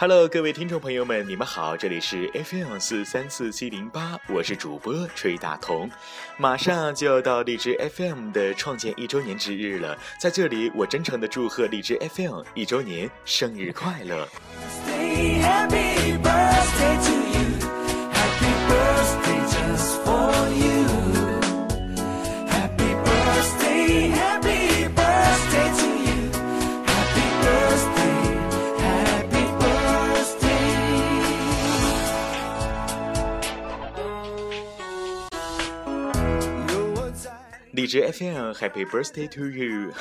哈喽各位听众朋友们，你们好，这里是 FM 四三四七零八，我是主播崔大同。马上就要到荔枝 FM 的创建一周年之日了，在这里，我真诚的祝贺荔枝 FM 一周年生日快乐。Stay happy birthday to you, happy birthday just for you. 荔枝 FM Happy Birthday to you！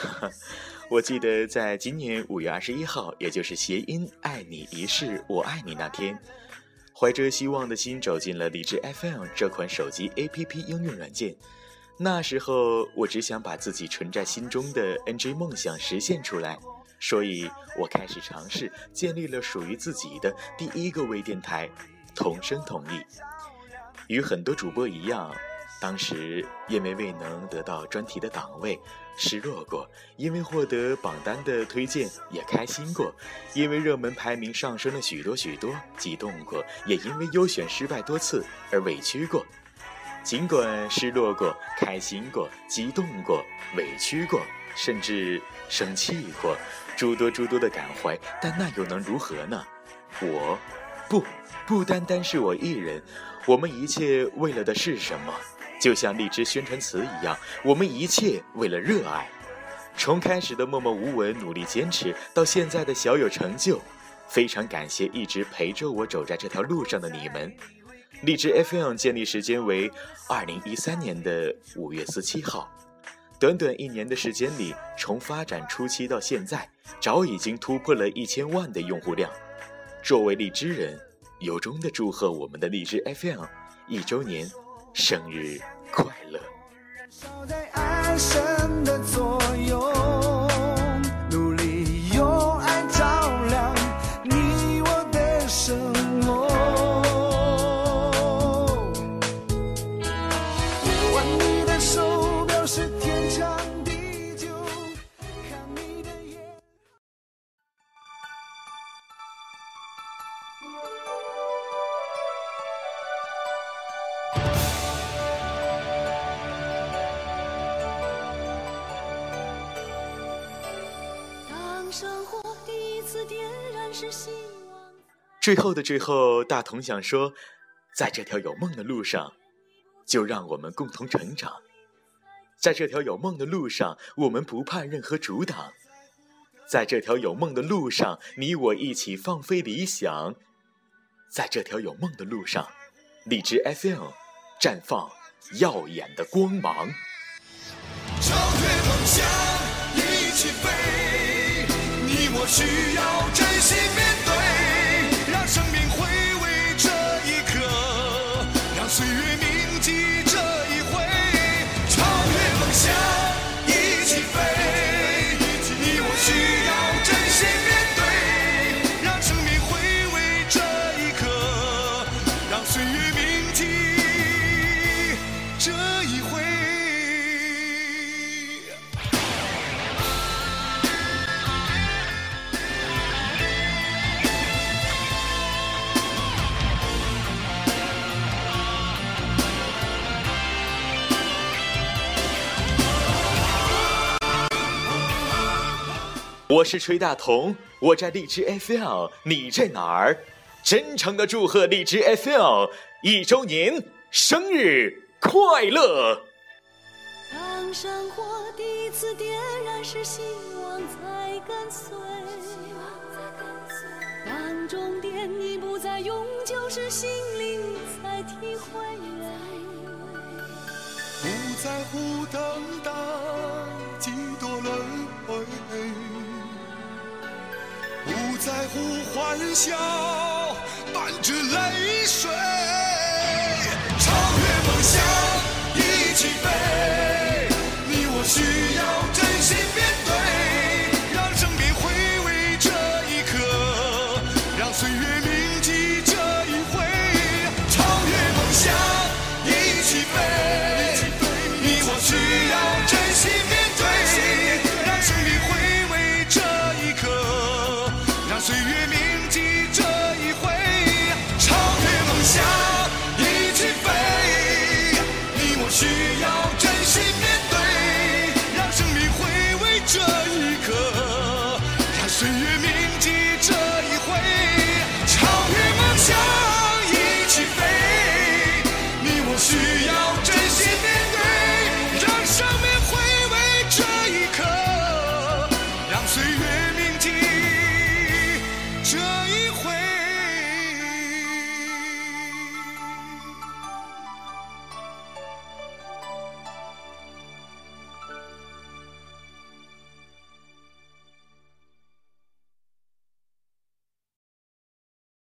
我记得在今年五月二十一号，也就是谐音“爱你一世，我爱你”那天，怀着希望的心走进了荔枝 FM 这款手机 APP 应用软件。那时候，我只想把自己存在心中的 NG 梦想实现出来，所以我开始尝试建立了属于自己的第一个微电台——同声同意。与很多主播一样。当时因为未能得到专题的档位，失落过；因为获得榜单的推荐，也开心过；因为热门排名上升了许多许多，激动过；也因为优选失败多次而委屈过。尽管失落过、开心过、激动过、委屈过，甚至生气过，诸多诸多的感怀，但那又能如何呢？我，不，不单单是我一人，我们一切为了的是什么？就像荔枝宣传词一样，我们一切为了热爱。从开始的默默无闻、努力坚持，到现在的小有成就，非常感谢一直陪着我走在这条路上的你们。荔枝 FM 建立时间为二零一三年的五月十七号，短短一年的时间里，从发展初期到现在，早已经突破了一千万的用户量。作为荔枝人，由衷的祝贺我们的荔枝 FM 一周年。生日快乐！最后的最后，大同想说，在这条有梦的路上，就让我们共同成长。在这条有梦的路上，我们不怕任何阻挡。在这条有梦的路上，你我一起放飞理想。在这条有梦的路上，荔枝 FM 绽放耀眼的光芒。超越梦想，一起飞，我需要真心面对。让生命回味这一刻，让岁月铭记这一回，超越梦想，一起飞。你我需要真心面对，让生命回味这一刻，让岁月铭记我是崔大同，我在荔枝 FM，你在哪儿？真诚的祝贺荔枝 FM 一周年生日快乐！当生活第一次点燃，是希望在跟随；当终点已不再永久，是心灵在体会。不在乎等待在乎欢笑伴着泪水。超越梦想一起飞你我需要真心面对让生命回味这一刻让岁月铭记这一回超越梦想一起飞。越铭记